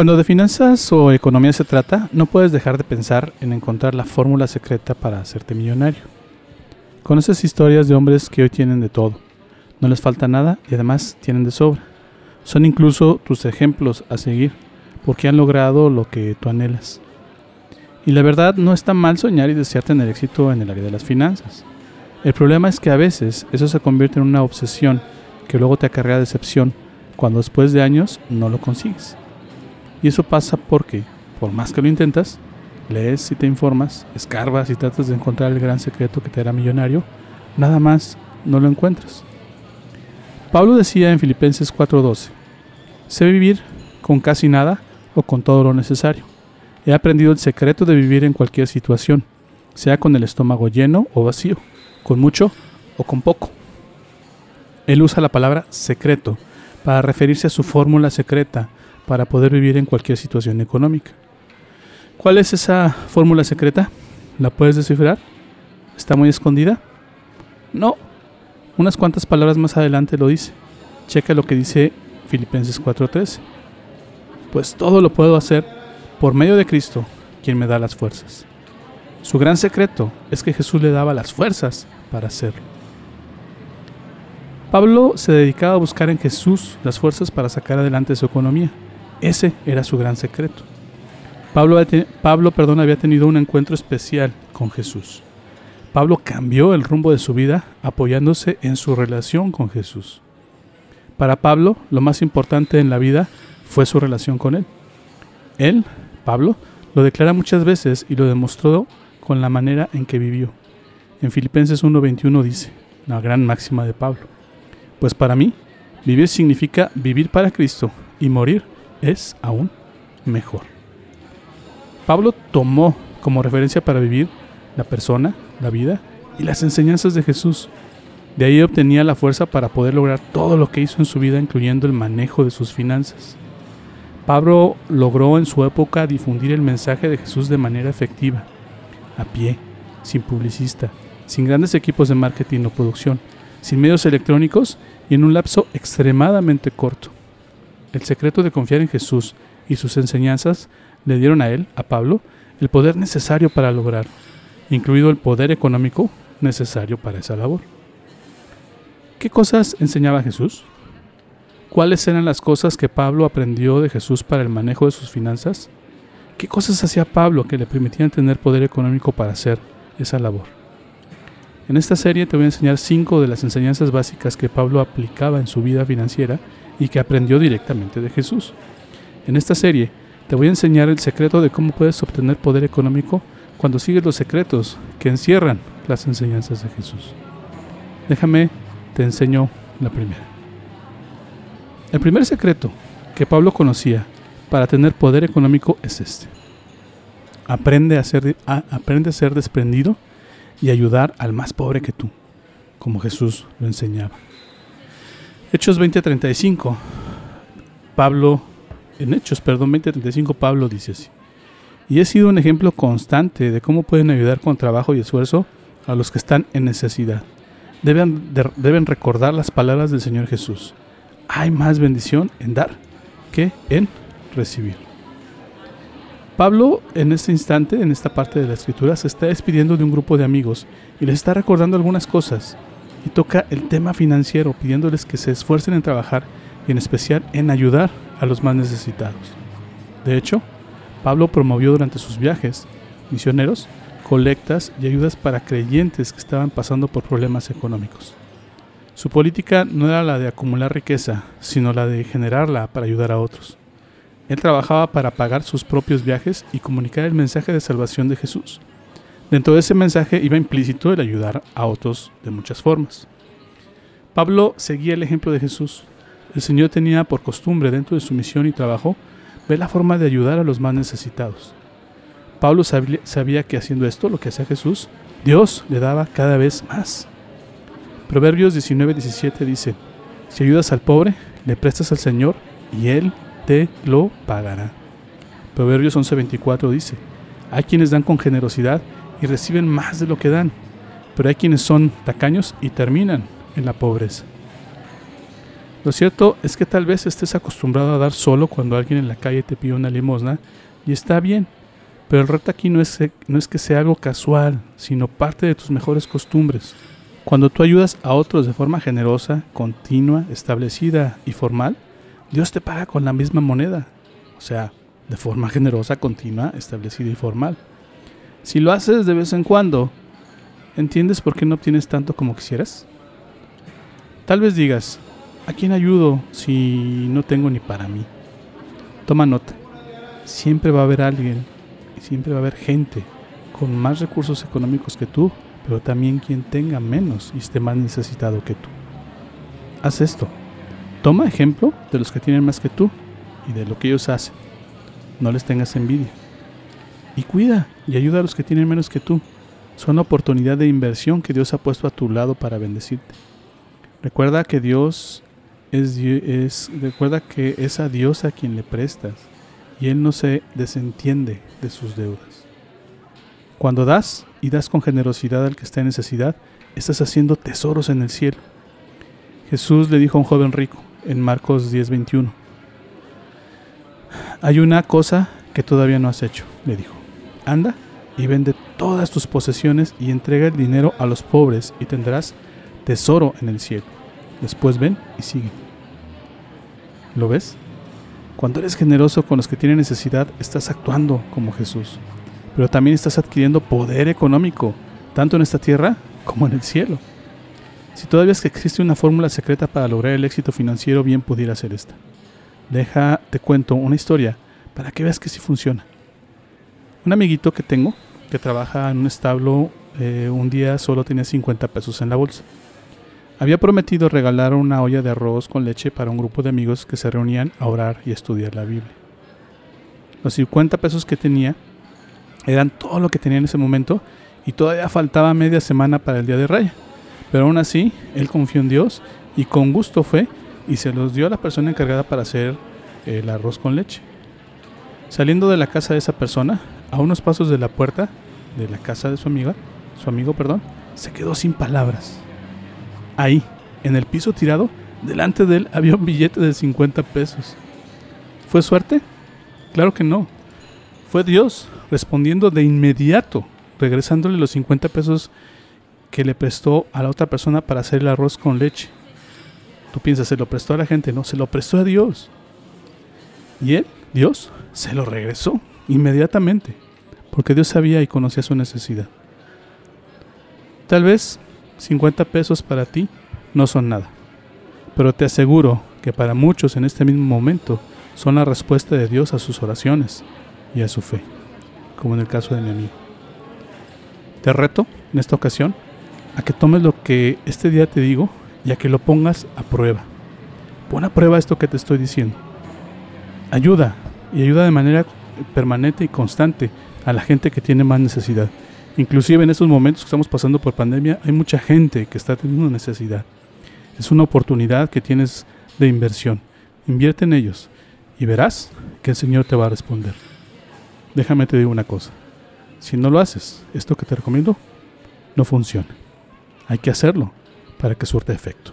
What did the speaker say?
Cuando de finanzas o economía se trata, no puedes dejar de pensar en encontrar la fórmula secreta para hacerte millonario. Conoces historias de hombres que hoy tienen de todo, no les falta nada y además tienen de sobra. Son incluso tus ejemplos a seguir, porque han logrado lo que tú anhelas. Y la verdad no está mal soñar y desear tener éxito en el área de las finanzas. El problema es que a veces eso se convierte en una obsesión que luego te acarrea decepción cuando después de años no lo consigues. Y eso pasa porque, por más que lo intentas, lees y te informas, escarbas y tratas de encontrar el gran secreto que te hará millonario, nada más no lo encuentras. Pablo decía en Filipenses 4:12, sé vivir con casi nada o con todo lo necesario. He aprendido el secreto de vivir en cualquier situación, sea con el estómago lleno o vacío, con mucho o con poco. Él usa la palabra secreto para referirse a su fórmula secreta para poder vivir en cualquier situación económica. ¿Cuál es esa fórmula secreta? ¿La puedes descifrar? ¿Está muy escondida? No. Unas cuantas palabras más adelante lo dice. Checa lo que dice Filipenses 4:13. Pues todo lo puedo hacer por medio de Cristo, quien me da las fuerzas. Su gran secreto es que Jesús le daba las fuerzas para hacerlo. Pablo se dedicaba a buscar en Jesús las fuerzas para sacar adelante su economía. Ese era su gran secreto. Pablo, Pablo perdón, había tenido un encuentro especial con Jesús. Pablo cambió el rumbo de su vida apoyándose en su relación con Jesús. Para Pablo, lo más importante en la vida fue su relación con Él. Él, Pablo, lo declara muchas veces y lo demostró con la manera en que vivió. En Filipenses 1:21 dice, la gran máxima de Pablo, pues para mí, vivir significa vivir para Cristo y morir es aún mejor. Pablo tomó como referencia para vivir la persona, la vida y las enseñanzas de Jesús. De ahí obtenía la fuerza para poder lograr todo lo que hizo en su vida, incluyendo el manejo de sus finanzas. Pablo logró en su época difundir el mensaje de Jesús de manera efectiva, a pie, sin publicista, sin grandes equipos de marketing o producción, sin medios electrónicos y en un lapso extremadamente corto. El secreto de confiar en Jesús y sus enseñanzas le dieron a él, a Pablo, el poder necesario para lograr, incluido el poder económico necesario para esa labor. ¿Qué cosas enseñaba Jesús? ¿Cuáles eran las cosas que Pablo aprendió de Jesús para el manejo de sus finanzas? ¿Qué cosas hacía Pablo que le permitían tener poder económico para hacer esa labor? En esta serie te voy a enseñar cinco de las enseñanzas básicas que Pablo aplicaba en su vida financiera y que aprendió directamente de Jesús. En esta serie te voy a enseñar el secreto de cómo puedes obtener poder económico cuando sigues los secretos que encierran las enseñanzas de Jesús. Déjame, te enseño la primera. El primer secreto que Pablo conocía para tener poder económico es este. Aprende a ser, aprende a ser desprendido y ayudar al más pobre que tú, como Jesús lo enseñaba. Hechos 20:35. Pablo, en Hechos, perdón, 20:35 Pablo dice así. Y he sido un ejemplo constante de cómo pueden ayudar con trabajo y esfuerzo a los que están en necesidad. Deben, deben recordar las palabras del Señor Jesús. Hay más bendición en dar que en recibir. Pablo en este instante, en esta parte de la escritura, se está despidiendo de un grupo de amigos y les está recordando algunas cosas y toca el tema financiero, pidiéndoles que se esfuercen en trabajar y en especial en ayudar a los más necesitados. De hecho, Pablo promovió durante sus viajes misioneros colectas y ayudas para creyentes que estaban pasando por problemas económicos. Su política no era la de acumular riqueza, sino la de generarla para ayudar a otros. Él trabajaba para pagar sus propios viajes y comunicar el mensaje de salvación de Jesús, Dentro de ese mensaje iba implícito el ayudar a otros de muchas formas. Pablo seguía el ejemplo de Jesús. El Señor tenía por costumbre dentro de su misión y trabajo ver la forma de ayudar a los más necesitados. Pablo sabía que haciendo esto, lo que hacía Jesús, Dios le daba cada vez más. Proverbios 19:17 dice, si ayudas al pobre, le prestas al Señor y Él te lo pagará. Proverbios 11:24 dice, hay quienes dan con generosidad y reciben más de lo que dan, pero hay quienes son tacaños y terminan en la pobreza. Lo cierto es que tal vez estés acostumbrado a dar solo cuando alguien en la calle te pide una limosna y está bien, pero el reto aquí no es, no es que sea algo casual, sino parte de tus mejores costumbres. Cuando tú ayudas a otros de forma generosa, continua, establecida y formal, Dios te paga con la misma moneda. O sea, de forma generosa, continua, establecida y formal. Si lo haces de vez en cuando, ¿entiendes por qué no obtienes tanto como quisieras? Tal vez digas, ¿a quién ayudo si no tengo ni para mí? Toma nota, siempre va a haber alguien y siempre va a haber gente con más recursos económicos que tú, pero también quien tenga menos y esté más necesitado que tú. Haz esto. Toma ejemplo de los que tienen más que tú y de lo que ellos hacen. No les tengas envidia. Y cuida y ayuda a los que tienen menos que tú. Son oportunidad de inversión que Dios ha puesto a tu lado para bendecirte. Recuerda que Dios es, es, recuerda que es a Dios a quien le prestas y Él no se desentiende de sus deudas. Cuando das y das con generosidad al que está en necesidad, estás haciendo tesoros en el cielo. Jesús le dijo a un joven rico en Marcos 10:21, hay una cosa que todavía no has hecho, le dijo. Anda y vende todas tus posesiones y entrega el dinero a los pobres y tendrás tesoro en el cielo. Después ven y sigue. ¿Lo ves? Cuando eres generoso con los que tienen necesidad, estás actuando como Jesús. Pero también estás adquiriendo poder económico, tanto en esta tierra como en el cielo. Si todavía es que existe una fórmula secreta para lograr el éxito financiero, bien pudiera ser esta. Deja, te cuento una historia para que veas que sí funciona. Un amiguito que tengo, que trabaja en un establo, eh, un día solo tenía 50 pesos en la bolsa. Había prometido regalar una olla de arroz con leche para un grupo de amigos que se reunían a orar y estudiar la Biblia. Los 50 pesos que tenía eran todo lo que tenía en ese momento y todavía faltaba media semana para el día de raya. Pero aún así, él confió en Dios y con gusto fue y se los dio a la persona encargada para hacer el arroz con leche. Saliendo de la casa de esa persona, a unos pasos de la puerta de la casa de su amiga, su amigo, perdón, se quedó sin palabras. Ahí, en el piso tirado, delante de él había un billete de 50 pesos. ¿Fue suerte? Claro que no. Fue Dios respondiendo de inmediato, regresándole los 50 pesos que le prestó a la otra persona para hacer el arroz con leche. Tú piensas, se lo prestó a la gente, no, se lo prestó a Dios. Y él, Dios, se lo regresó inmediatamente, porque Dios sabía y conocía su necesidad. Tal vez 50 pesos para ti no son nada, pero te aseguro que para muchos en este mismo momento son la respuesta de Dios a sus oraciones y a su fe, como en el caso de mi amigo. Te reto en esta ocasión a que tomes lo que este día te digo y a que lo pongas a prueba. Pon a prueba esto que te estoy diciendo. Ayuda y ayuda de manera permanente y constante a la gente que tiene más necesidad. Inclusive en estos momentos que estamos pasando por pandemia, hay mucha gente que está teniendo necesidad. Es una oportunidad que tienes de inversión. Invierte en ellos y verás que el Señor te va a responder. Déjame te digo una cosa. Si no lo haces, esto que te recomiendo no funciona. Hay que hacerlo para que surta efecto.